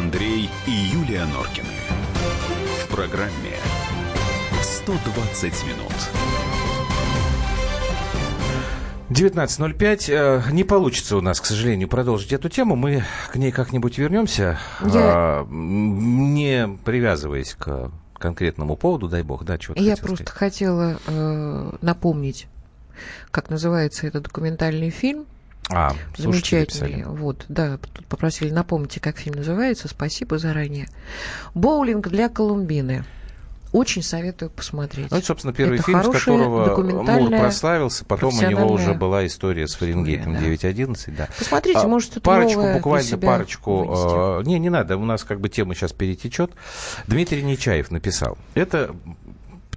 Андрей и Юлия Норкины. В программе 120 минут. 19.05. Э, не получится у нас, к сожалению, продолжить эту тему. Мы к ней как-нибудь вернемся, Я- а, не привязываясь к конкретному поводу, дай бог, да, чего Я просто хотела э, напомнить, как называется этот документальный фильм. А, Замечательный. Вот, да, тут попросили напомните, как фильм называется. Спасибо заранее. Боулинг для Колумбины. Очень советую посмотреть. Ну, это, собственно, первый Это фильм, с которого Мур прославился. Потом у него уже была история с Фаренгейтом да. 9.11, да. Посмотрите, А, может, что-то парочку, буквально парочку. вынести. э, не, не надо, у нас как бы тема сейчас перетечет. Дмитрий Нечаев написал. Это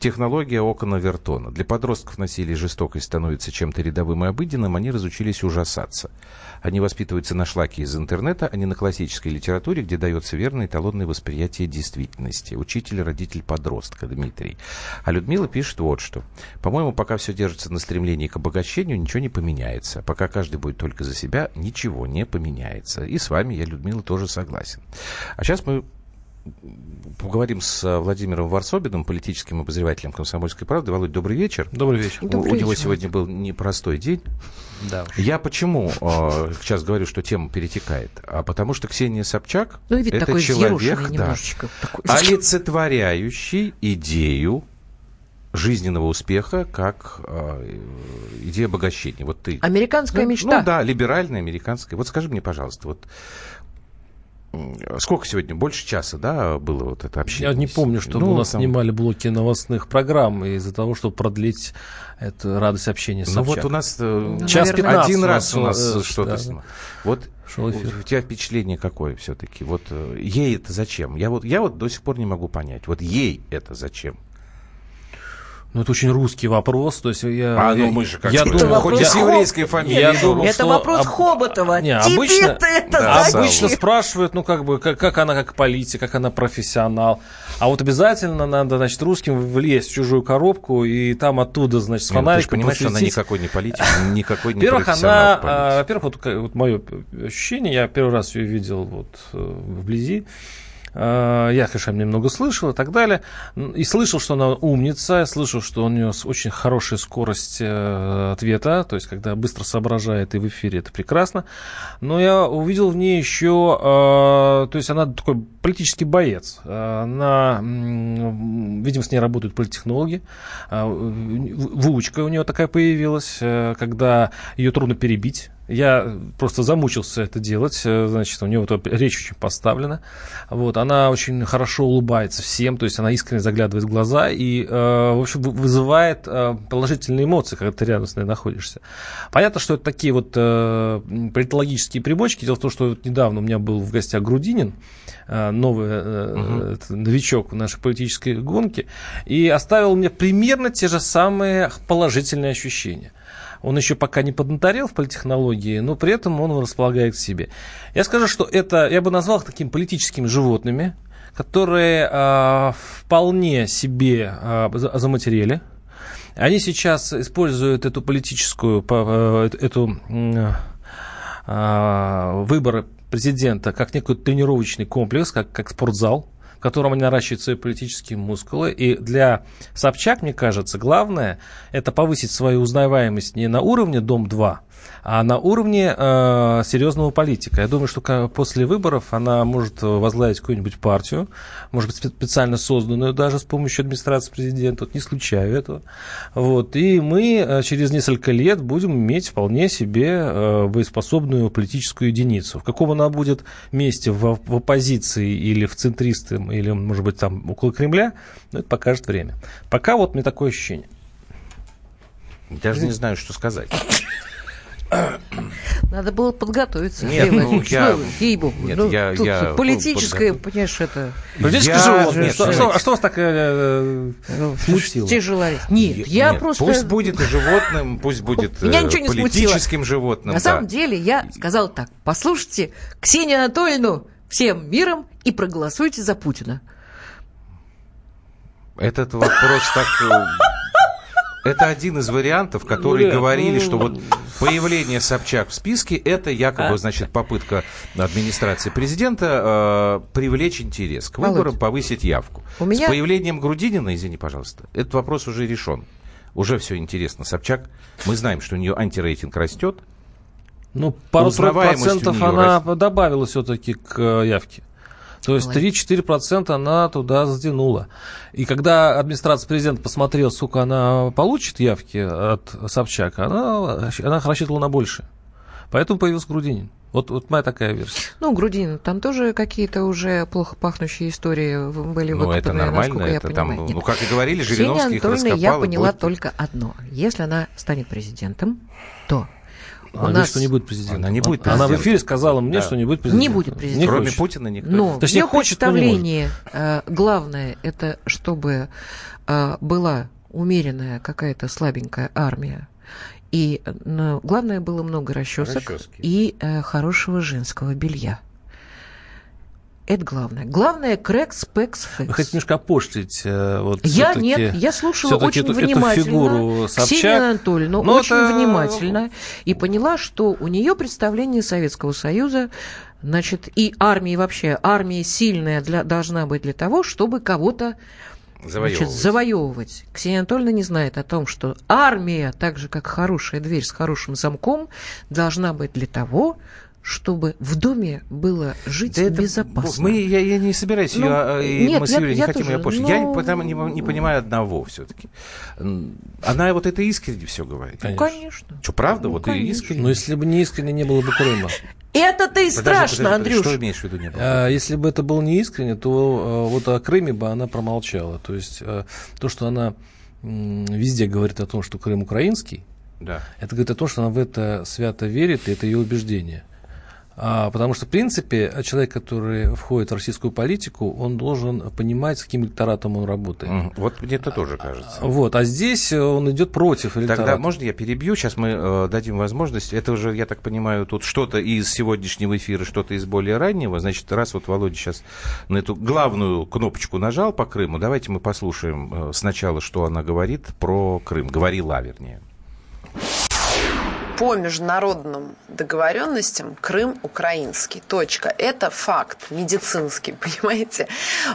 технология окона Вертона. Для подростков насилие и жестокость становится чем-то рядовым и обыденным, они разучились ужасаться. Они воспитываются на шлаке из интернета, а не на классической литературе, где дается верное эталонное восприятие действительности. Учитель, родитель подростка Дмитрий. А Людмила пишет вот что. По-моему, пока все держится на стремлении к обогащению, ничего не поменяется. Пока каждый будет только за себя, ничего не поменяется. И с вами я, Людмила, тоже согласен. А сейчас мы поговорим с э, Владимиром Варсобиным, политическим обозревателем «Комсомольской правды». Володь, добрый вечер. Добрый вечер. У- Добрый У него вечер, сегодня был непростой день. Да. Я почему э, сейчас говорю, что тема перетекает? А потому что Ксения Собчак Ну, и вид это такой человек, да, такой. олицетворяющий идею жизненного успеха как э, идея обогащения. Вот ты. Американская Ну, мечта. Ну да, либеральная, американская. Вот скажи мне, пожалуйста, вот сколько сегодня? Больше часа, да, было вот это общение? Я не помню, чтобы Ну, у нас там- снимали блоки новостных программ из-за того, чтобы продлить эту радость общения с Ну вот у нас э, Час один 15 у раз у нас э, что-то да. Вот Шел эфир. у тебя впечатление какое все-таки? Вот э, ей это зачем? Я вот, я вот до сих пор не могу понять. Вот ей это зачем? Ну, это очень русский вопрос. То есть я, А, ну я- мы же как я думал, хоть и я- с еврейской фамилией. Я думал, Это что вопрос об- Хоботова. Не, обычно, это Да, обычно спрашивают, ну, как бы, как, как она как политик, как она профессионал. А вот обязательно надо, значит, русским влезть в чужую коробку и там оттуда, значит, с ну, ты же фонариком понимаешь, что она посветить. никакой не политик, никакой не Во-первых, профессионал она, а, во-первых, вот, вот мое ощущение, я первый раз ее видел вот э, вблизи. А, Я, конечно, немного слышал и так далее. И слышал, что она умница, слышал, что у нее очень хорошая скорость э, ответа, то есть, когда быстро соображает и в эфире, это прекрасно. Но я увидел в ней еще, э, то есть, она такой политический боец. Э, Она, видимо, с ней работают политтехнологи. Выучка у нее такая появилась, э, когда ее трудно перебить. Я просто замучился это делать. Э, Значит, у нее вот речь очень поставлена. Вот, она очень хорошо улыбается всем, то есть она искренне заглядывает в глаза и, э, в общем, вы- вызывает э, положительные эмоции, когда ты рядом с ней находишься. Понятно, что это такие вот э, политологические примочки. Дело в том, что вот недавно у меня был в гостях Грудинин, э, новый э, это новичок в нашей политической гонке, и оставил мне примерно те же самые положительные ощущения. Он еще пока не поднаторел в политтехнологии, но при этом он располагает к себе. Я скажу, что это, я бы назвал их такими политическими животными, которые а, вполне себе за- заматерели. Они сейчас используют эту политическую, по- э, эту а, выборы президента как некий тренировочный комплекс, как, как спортзал, котором они наращивают свои политические мускулы. И для Собчак, мне кажется, главное это повысить свою узнаваемость не на уровне Дом-2, а на уровне э, серьезного политика. Я думаю, что после выборов она может э, возглавить какую-нибудь партию, может быть, спе- специально созданную даже с помощью администрации президента. Вот не исключаю этого. Вот. И мы э, через несколько лет будем иметь вполне себе э, боеспособную политическую единицу. В каком она будет месте, в, в оппозиции или в центристы, или, может быть, там около Кремля, ну, это покажет время. Пока вот мне такое ощущение. Даже не знаю, что сказать. Надо было подготовиться. Нет, ну, я- ну, ей-богу. нет, Ну, я- тут я, ну, политическое, подготов- понимаешь, это... Политическое Я- животное. нет, Что, нет. что- а что вас так э, э, смутило? Тяжело. Нет, я Нет, просто... Пусть будет и животным, пусть будет Меня э, ничего не смутило. политическим животным. На да. самом деле я сказала так. Послушайте Ксению Анатольевну всем миром и проголосуйте за Путина. Этот вопрос так... Это один из вариантов, которые говорили, ну, что вот появление Собчак в списке это якобы, А? значит, попытка администрации президента э, привлечь интерес к выборам, Володь, повысить явку. у меня- С появлением Грудинина, извини, пожалуйста, этот вопрос уже решен. Уже все интересно. Собчак, мы знаем, что у нее антирейтинг растет. Ну, пару процентов она растет. добавила все-таки к э, явке. То есть Ой. 3-4% она туда сдвинула. И когда администрация президента посмотрела, сколько она получит явки от Собчак, она, она рассчитывала на больше. Поэтому появился Грудинин. Вот, вот моя такая версия. Ну, Грудин, там тоже какие-то уже плохо пахнущие истории были Ну, это нормально. насколько я Это там, понимаю. Нет. ну, как и говорили, Ксения Жириновский их Анатольевна, раскопал. я поняла будет- только одно. Если она станет президентом, то у Она говорит, нас что не будет президентом. Она не будет Она в президентом. эфире сказала мне, Да. что не будет президентом. Не будет президентом. Кроме хочет. Путина никто. Но Точнее, в ее хочет, но не представлении э, главное это чтобы э, была умеренная какая-то слабенькая армия. И э, ну, главное было много расчесок Расчески. и хорошего женского белья. Это главное. Главное крекс, пекс, Вы фекс. хотите немножко опошлить э, вот Я нет, я слушала очень эту- эту внимательно. фигуру Ксения Собчак. Анатольевна, Ну, очень это- внимательно. И поняла, что у нее представление Советского Союза, значит, и армии вообще, армия сильная для, должна быть для того, чтобы кого-то значит, Завоевывать. завоевывать. Ксения Анатольевна не знает о том, что армия, так же как хорошая дверь с хорошим замком, должна быть для того, чтобы в доме было жить Да это- безопасно. Мы, я, я не собираюсь Ну, ее, а, и нет, мы с я- Юлей не я хотим тоже, ее опошить. Я но- потому- не, не понимаю одного все-таки. Она вот это искренне все говорит. Ну, конечно. Что, правда? Ну, вот и конечно. искренне. Но если бы не искренне, не было бы Крыма. Это-то и Подожди, страшно, подожди, Андрюш. Что имеешь в виду не было? А, Если бы это было не искренне, то э, вот о Крыме бы она промолчала. То есть э, то, что она м, везде говорит о том, что Крым украинский, Да. это говорит о том, что она в это свято верит, и это ее убеждение. А, потому что, в принципе, человек, который входит в российскую политику, он должен понимать, с каким электоратом он работает. Вот мне это тоже кажется. Вот, а здесь он идет против электората. Тогда можно я перебью? Сейчас мы э, дадим возможность. Это уже, я так понимаю, тут что-то из сегодняшнего эфира, что-то из более раннего. Значит, раз вот Володя сейчас на эту главную кнопочку нажал по Крыму, давайте мы послушаем э, сначала, что она говорит про Крым. Говорила, вернее. По международным договоренностям Крым украинский. Точка. Это факт медицинский, понимаете?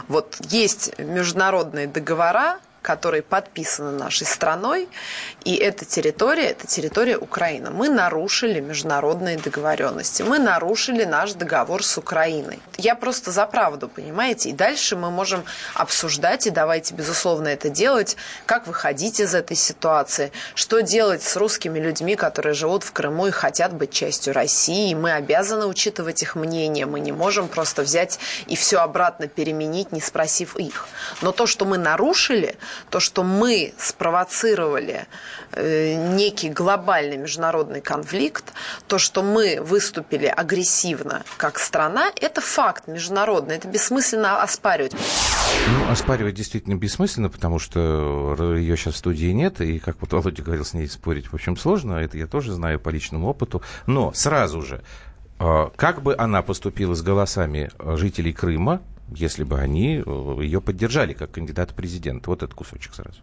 Вот есть международные договора, которые подписаны нашей страной, и эта территория, это территория Украины. Мы нарушили международные договоренности, мы нарушили наш договор с Украиной. Я просто за правду, понимаете? И дальше мы можем обсуждать, и давайте, безусловно, это делать, как выходить из этой ситуации, что делать с русскими людьми, которые живут в Крыму и хотят быть частью России. Мы обязаны учитывать их мнение, мы не можем просто взять и все обратно переменить, не спросив их. Но то, что мы нарушили, то, что мы спровоцировали э, некий глобальный международный конфликт, то, что мы выступили агрессивно как страна, это факт международный, это бессмысленно оспаривать. Ну, оспаривать действительно бессмысленно, потому что ее сейчас в студии нет, и, как вот Володя говорил, с ней спорить, в общем, сложно, это я тоже знаю по личному опыту. Но сразу же, э, как бы она поступила с голосами э, жителей Крыма, если бы они э, ее поддержали как кандидата президента? Вот этот кусочек сразу.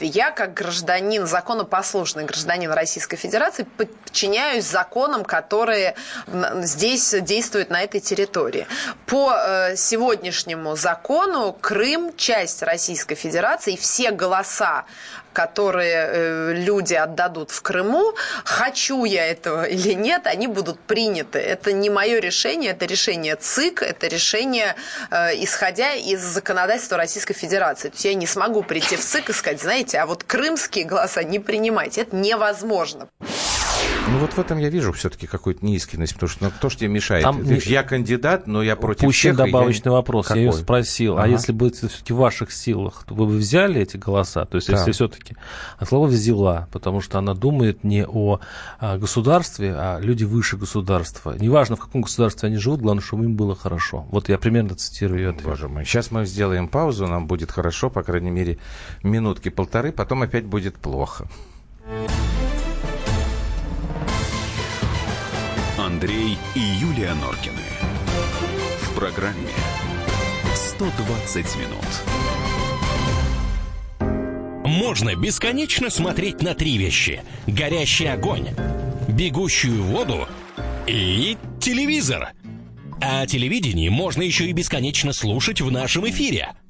Я, как гражданин, законопослушный гражданин Российской Федерации, подчиняюсь законам, которые здесь действуют на этой территории. По э, сегодняшнему закону Крым – часть Российской Федерации, все голоса, которые э, люди отдадут в Крыму, хочу я этого или нет, они будут приняты. Это не мое решение, это решение ЦИК, это решение, э, исходя из законодательства Российской Федерации. То есть я не смогу прийти в ЦИК и сказать, знаете, а вот крымские голоса не принимайте. Это невозможно. Ну вот в этом я вижу все-таки какую-то неискренность, потому что ну, кто ж тебе мешает? Там Ты не- я кандидат, но я против Пущен всех. я добавочный не- вопрос. Я ее Какой? спросил, а Ага. если бы это все-таки в ваших силах, то вы бы взяли эти голоса? То есть, Да. если все-таки... А слово взяла, потому что она думает не о а, государстве, а люди выше государства. Неважно, в каком государстве они живут, главное, чтобы им было хорошо. Вот я примерно цитирую ее ответ. Боже мой. Сейчас мы сделаем паузу, нам будет хорошо, по крайней мере, минутки полторы, потом опять будет плохо. Андрей и Юлия Норкины. В программе 120 минут. можно бесконечно смотреть на три вещи. Горящий огонь, бегущую воду и телевизор. А о телевидении можно еще и бесконечно слушать в нашем эфире.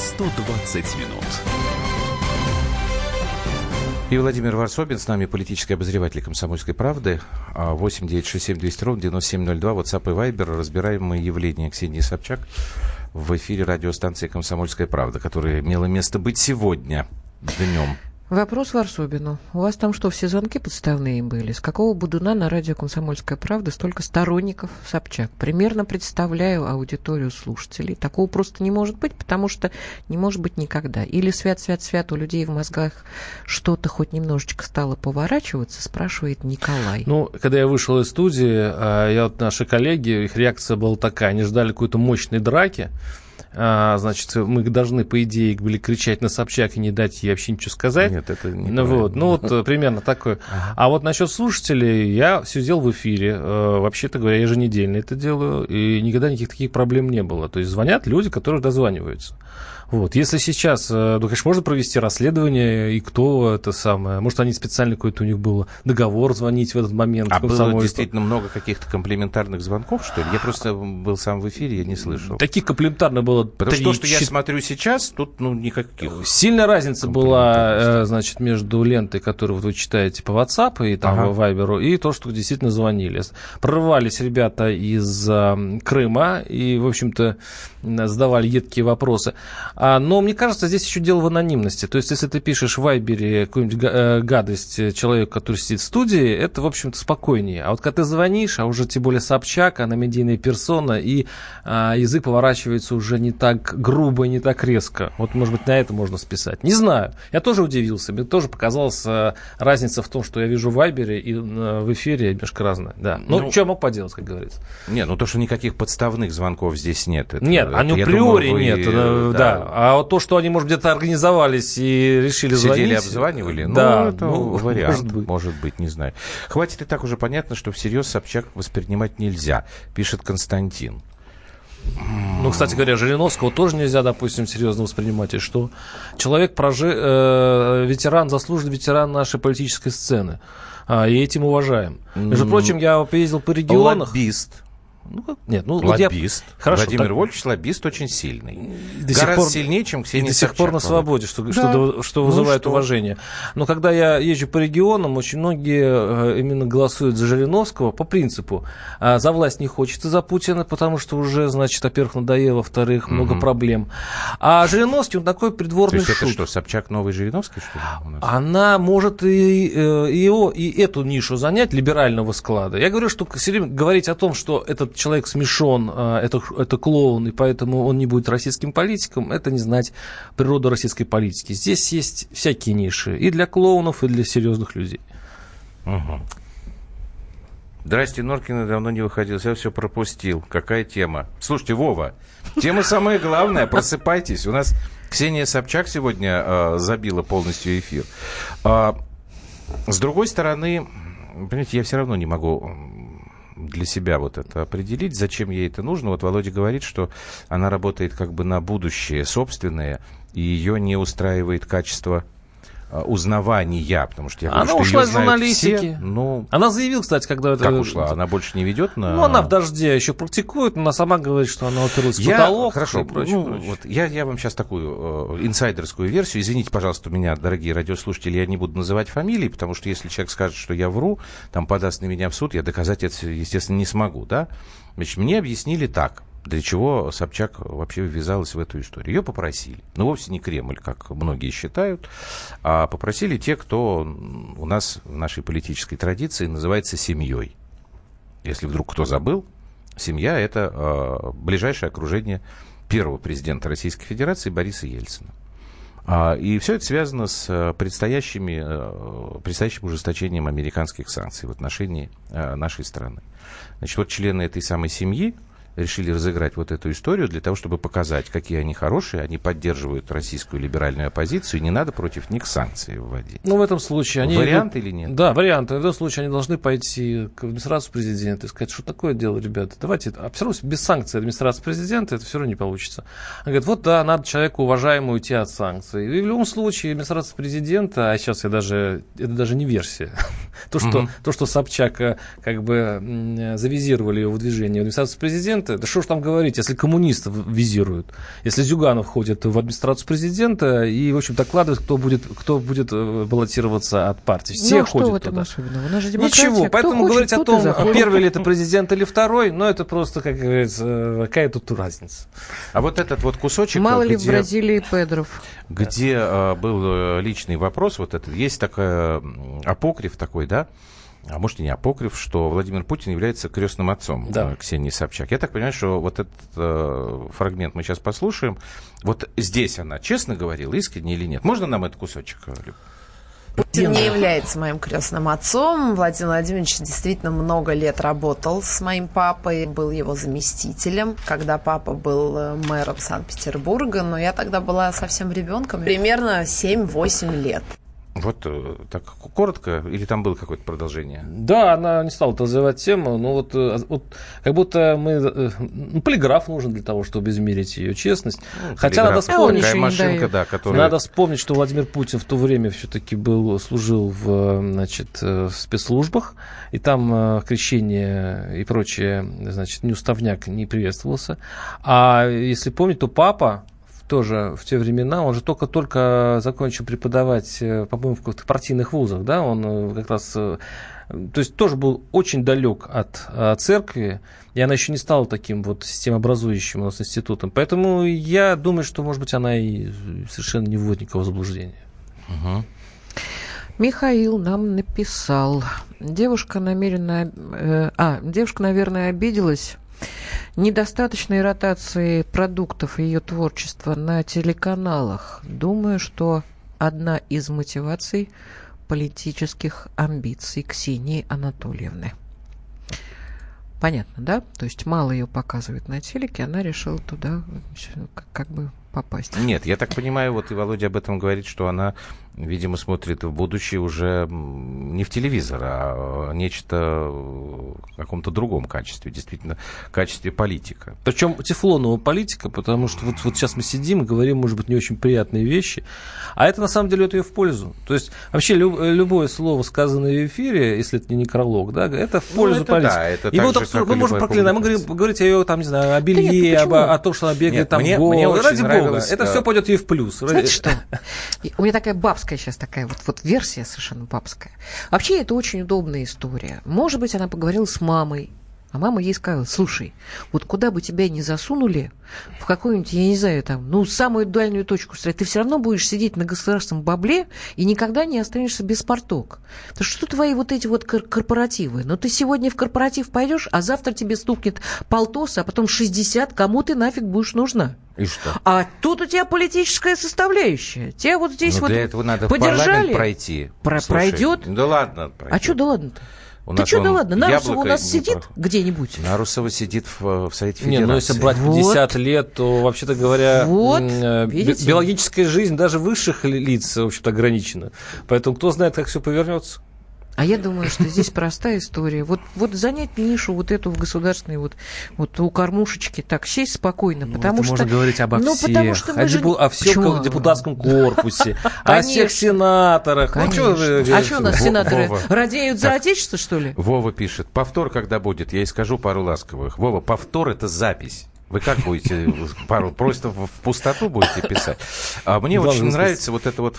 120 минут. И Владимир Варсобин, с нами политический обозреватель «Комсомольской правды». 8 9 6 7 200 ровно 9702, WhatsApp и Viber. Разбираем мы явление Ксении Собчак в эфире радиостанции «Комсомольская правда», которая имела место быть сегодня днем. Вопрос Варсобину. У вас там что, все звонки подставные были? С какого будуна на радио «Комсомольская правда» столько сторонников Собчак? Примерно представляю аудиторию слушателей. Такого просто не может быть, потому что не может быть никогда. Или свят-свят-свят у людей в мозгах что-то хоть немножечко стало поворачиваться, спрашивает Николай. Ну, когда я вышел из студии, а, я вот наши коллеги, их реакция была такая, они ждали какой-то мощной драки, а, значит, мы должны, по идее, были кричать на Собчак и не дать ей вообще ничего сказать. Нет, это не ну, вот, ну вот э, примерно такое. А вот насчет слушателей, я сидел в эфире, э, вообще-то говоря, еженедельно это делаю, и никогда никаких таких проблем не было. То есть звонят люди, которые дозваниваются. Вот. Если сейчас, э, ну, конечно, можно провести расследование, и кто это самое, может, они специально какой-то у них был договор звонить в этот момент. А было действительно много каких-то комплементарных звонков, что ли? Я просто был сам в эфире, я не слышал. Таких комплементарных было Потому 3, что то, что 4... я смотрю сейчас, тут, ну, никаких. Сильная разница была, э, значит, между лентой, которую вот вы читаете по WhatsApp и там ага. Viber, и то, что действительно звонили. Прорывались ребята из э, Крыма и, в общем-то, задавали едкие вопросы. А, но мне кажется, здесь еще дело в анонимности. То есть, если ты пишешь в Вайбере какую-нибудь э, гадость человеку, который сидит в студии, это, в общем-то, спокойнее. А вот когда ты звонишь, а уже тем более Собчак, она медийная персона, и а, язык поворачивается уже не так грубо, не так резко. Вот, может быть, на это можно списать. Не знаю. Я тоже удивился. Мне тоже показалась а, разница в том, что я вижу в Вайбере и а, в эфире немножко разное. Да. Ну, ну что мог поделать, как говорится. Нет, ну то, что никаких подставных звонков здесь нет. Это, нет, они априори нет. Вы, да. да. А вот то, что они, может, где-то организовались и решили Сидели, звонить... обзванивали? Да, ну, это ну, вариант, может быть. может быть, не знаю. Хватит и так уже понятно, что всерьез Собчак воспринимать нельзя, пишет Константин. Ну, кстати говоря, Жириновского тоже нельзя, допустим, серьезно воспринимать. И что? Человек, прожи... э, ветеран, заслуженный ветеран нашей политической сцены. А, и этим уважаем. Между прочим, я ездил по регионах. Лоббист. Ну, нет, ну, лоббист. Я... Хорошо, Владимир так... Вольфович лоббист очень сильный. До Гораздо пор... сильнее, чем Ксения И до сих пор на свободе, что, да. что, что вызывает ну, что? уважение. Но когда я езжу по регионам, очень многие э, именно голосуют за Жириновского по принципу. А за власть не хочется за Путина, потому что уже, значит, во-первых, надоело, во-вторых, угу. много проблем. А Жириновский, он такой придворный То есть шут. это что, Собчак новый Жириновский, что ли? Она может и, э, и, его, и эту нишу занять, либерального склада. Я говорю, что все время говорить о том, что этот человек смешон, а, это, это клоун, и поэтому он не будет российским политиком, это не знать природу российской политики. Здесь есть всякие ниши и для клоунов, и для серьезных людей. Угу. Здрасте, Норкина давно не выходил, я все пропустил. Какая тема? Слушайте, Вова, тема самая главная, просыпайтесь. У нас Ксения Собчак сегодня э, забила полностью эфир. А, с другой стороны, понимаете, я все равно не могу для себя вот это определить, зачем ей это нужно. Вот Володя говорит, что она работает как бы на будущее собственное, и ее не устраивает качество узнавания, потому что я говорю, она что ушла из журналистики. Все, ну, она заявила, кстати, когда это... Как ушла? Она больше не ведет на... Ну, она в дожде еще практикует, но она сама говорит, что она уперлась в потолок. Хорошо, и прочее, ну, прочее. Вот, я, я вам сейчас такую э, инсайдерскую версию. Извините, пожалуйста, меня, дорогие радиослушатели, я не буду называть фамилии, потому что если человек скажет, что я вру, там подаст на меня в суд, я доказать это, естественно, не смогу, да? Значит, мне объяснили так для чего Собчак вообще ввязалась в эту историю. Ее попросили. Но ну, вовсе не Кремль, как многие считают, а попросили те, кто у нас в нашей политической традиции называется семьей. Если вдруг кто забыл, семья – это э, ближайшее окружение первого президента Российской Федерации Бориса Ельцина. А, и все это связано с э, предстоящими, предстоящим ужесточением американских санкций в отношении нашей страны. Значит, вот члены этой самой семьи, решили разыграть вот эту историю для того, чтобы показать, какие они хорошие, они поддерживают российскую либеральную оппозицию, и не надо против них санкции вводить. Ну, в этом случае они... Вариант или нет? Да, вариант. В этом случае они должны пойти к администрации президента и сказать, что такое дело, ребята, давайте, а все равно без санкций администрации президента это все равно не получится. Они говорят, вот да, надо человеку уважаемому уйти от санкций. И в любом случае администрация президента, а сейчас я даже, это даже не версия, то, что, то, что Собчак как бы завизировали его движение администрации президента, президента, да что ж там говорить, если коммунистов визируют, если Зюганов ходит в администрацию президента и, в общем, докладывает, кто будет, кто будет э, баллотироваться от партии. Все ну, ходят что в этом туда. особенного? У нас же. Ничего, Кто поэтому хочет, говорить о том, заходит. первый ли это президент или второй, ну, это просто, как говорится, э, какая тут разница. А вот этот вот кусочек, Мало ли в где, Бразилии Педров. где э, был э, личный вопрос, вот этот, есть такая апокриф такой, да, а может и не апокриф, что Владимир Путин является крестным отцом Да. э, Ксении Собчак. Я так понимаю, что вот этот э, фрагмент мы сейчас послушаем. Вот здесь она честно говорила, искренне или нет? Можно нам этот кусочек? э, Люб? Путин не является моим крестным отцом. Владимир Владимирович действительно много лет работал с моим папой, был его заместителем, когда папа был э, мэром Санкт-Петербурга, но я тогда была совсем ребенком, примерно 7-8 лет. Вот э, так коротко, или там было какое-то продолжение? Да, она не стала развивать тему, но вот, э, вот как будто мы... э, Ну, полиграф нужен для того, чтобы измерить ее честность. Хотя надо Телеграф. вспомнить, еще Такая машинка, да, которая... Надо вспомнить, что Владимир Путин в то время все-таки был, служил в, значит, в спецслужбах, и там крещение и прочее, значит, неуставняк не приветствовался. А если помнить, то папа тоже в те времена, он же только-только закончил преподавать, э, по-моему, в каких-то партийных вузах, да, он э, как раз, э, то есть тоже был очень далек от церкви, и она еще не стала таким вот системообразующим у нас институтом. Поэтому я думаю, что, может быть, она и совершенно не вводит никакого заблуждения. Мгм. Михаил нам написал. Девушка намеренно... э, а, девушка, наверное, обиделась недостаточной ротации продуктов ее творчества на телеканалах. Думаю, что одна из мотиваций политических амбиций Ксении Анатольевны. Понятно, да? То есть мало ее показывают на телеке, она решила туда как бы попасть. Нет, я так понимаю, вот и Володя об этом говорит, что она, видимо, смотрит в будущее уже не в телевизор, а нечто в каком-то другом качестве, действительно, в качестве политика. Причем тефлонового политика, потому что вот, вот сейчас мы сидим и говорим, может быть, не очень приятные вещи, а это на самом деле это ее в пользу. То есть вообще лю- любое слово, сказанное в эфире, если это не некролог, да, это в пользу Ну, это политики. да, это и вот же, абсурд- и мы можем проклинать, мы говорим, говорить о ее, там, не знаю, о нет, белье, ну об, почему? о том, что она бегает Нет, там мне- голой. мне Ради бога, это э, все пойдет ей в плюс. Знаете что? И У меня такая бабская сейчас такая вот, вот версия совершенно бабская. Вообще это очень удобная история. Может быть, она поговорила с мамой, а мама ей сказала, слушай, вот куда бы тебя ни засунули, в какую-нибудь, я не знаю, там, ну, самую дальнюю точку страны, ты все равно будешь сидеть на государственном бабле и никогда не останешься без порток. То что твои вот эти вот кор- корпоративы? Ну, ты сегодня в корпоратив пойдешь, а завтра тебе стукнет полтос, а потом 60, кому ты нафиг будешь нужна? И что? А тут у тебя политическая составляющая. Тебя вот здесь Ну, вот для этого надо в парламент подержали. пройти. Про- Слушай, пройдет? Да ладно, пройдет. А что да ладно-то? У Ты нас что да ладно? Нарусова у нас не сидит проходит. где-нибудь. Нарусова сидит в, в Совете Не, Федерации. ну если брать Вот. 50 лет, то, вообще-то говоря, Вот, э, би- биологическая жизнь даже высших ли- лиц, в общем-то, ограничена. Поэтому кто знает, как все повернется. А я думаю, что здесь простая история. Вот, вот занять нишу вот эту в государственной, вот, вот у кормушечки, так сесть спокойно, потому это что... можно говорить обо ну, всех, потому что о, же- депу- о всем Чего? ко- депутатском корпусе, о всех сенаторах. Ну, Конечно. чё вы а что у нас сенаторы Вова. радеют за Так. отечество, что ли? Вова пишет, повтор когда будет, я и скажу пару ласковых. Вова, повтор это запись. Вы как будете пару просто в пустоту будете писать? А мне Главное, очень не нравится вот это вот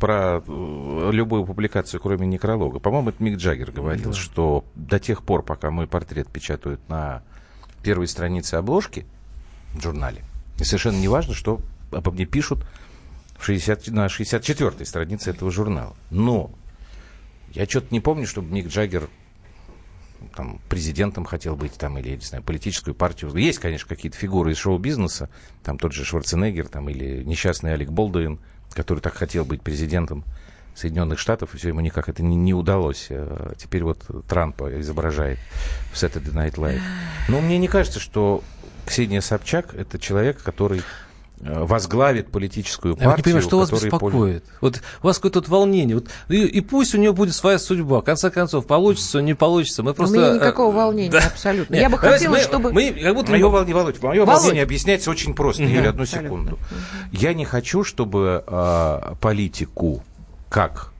про э, любую публикацию, кроме некролога. По-моему, это Мик Джаггер говорил, что до тех пор, пока мой портрет печатают на первой странице обложки в журнале, и совершенно не важно, что обо мне пишут в 60, на 64-й странице этого журнала. Но я что-то не помню, чтобы Мик Джаггер там, президентом хотел быть, там, или, не знаю, политическую партию. Есть, конечно, какие-то фигуры из шоу-бизнеса, там тот же Шварценеггер, там, или несчастный Алек Болдуин, который так хотел быть президентом Соединенных Штатов, и все ему никак это не, не удалось. Э, теперь вот Трампа изображает в Saturday Night Live. Но мне не кажется, что Ксения Собчак это человек, который возглавит политическую партию. Я не понимаю, что вас беспокоит? Вот у вас какое-то волнение. Вот, и, и пусть у нее будет своя судьба. В конце концов, получится, не получится. Мы просто... У меня никакого э, волнения, да. абсолютно. Нет, Я бы хотела, мы, чтобы... Мы, как будто мое волнение, Володь, мое Володь. волнение объясняется очень просто. Угу. Юля, одну абсолютно. секунду. Угу. Я не хочу, чтобы э, политику как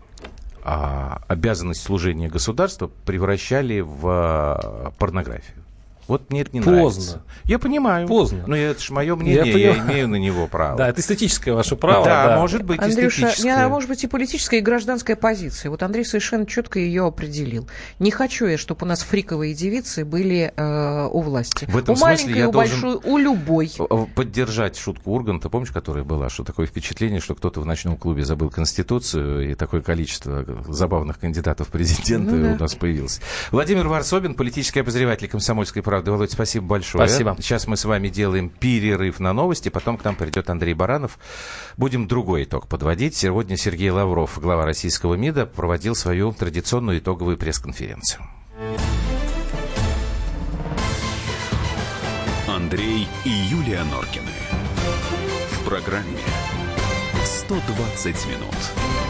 а, обязанность служения государства превращали в а, порнографию. Вот мне это не Поздно. нравится. Я понимаю. Поздно. Но это же мое мнение, я, я имею на него право. Да, это эстетическое ваше право. Да, да. может быть Андрюша, эстетическое. Не, может быть и политическая, и гражданская позиция. Вот Андрей совершенно четко ее определил. Не хочу я, чтобы у нас фриковые девицы были э, у власти. В этом у смысле маленькой, я у большой, у любой. Поддержать шутку Урганта, помнишь, которая была, что такое впечатление, что кто-то в ночном клубе забыл Конституцию, и такое количество забавных кандидатов в президенты ну, да. у нас появилось. Владимир Варсобин, политический обозреватель комсомольской правды правды. Володь, спасибо большое. Спасибо. Сейчас мы с вами делаем перерыв на новости, потом к нам придет Андрей Баранов. Будем другой итог подводить. Сегодня Сергей Лавров, глава российского МИДа, проводил свою традиционную итоговую пресс-конференцию. Андрей и Юлия Норкины. В программе «120 минут».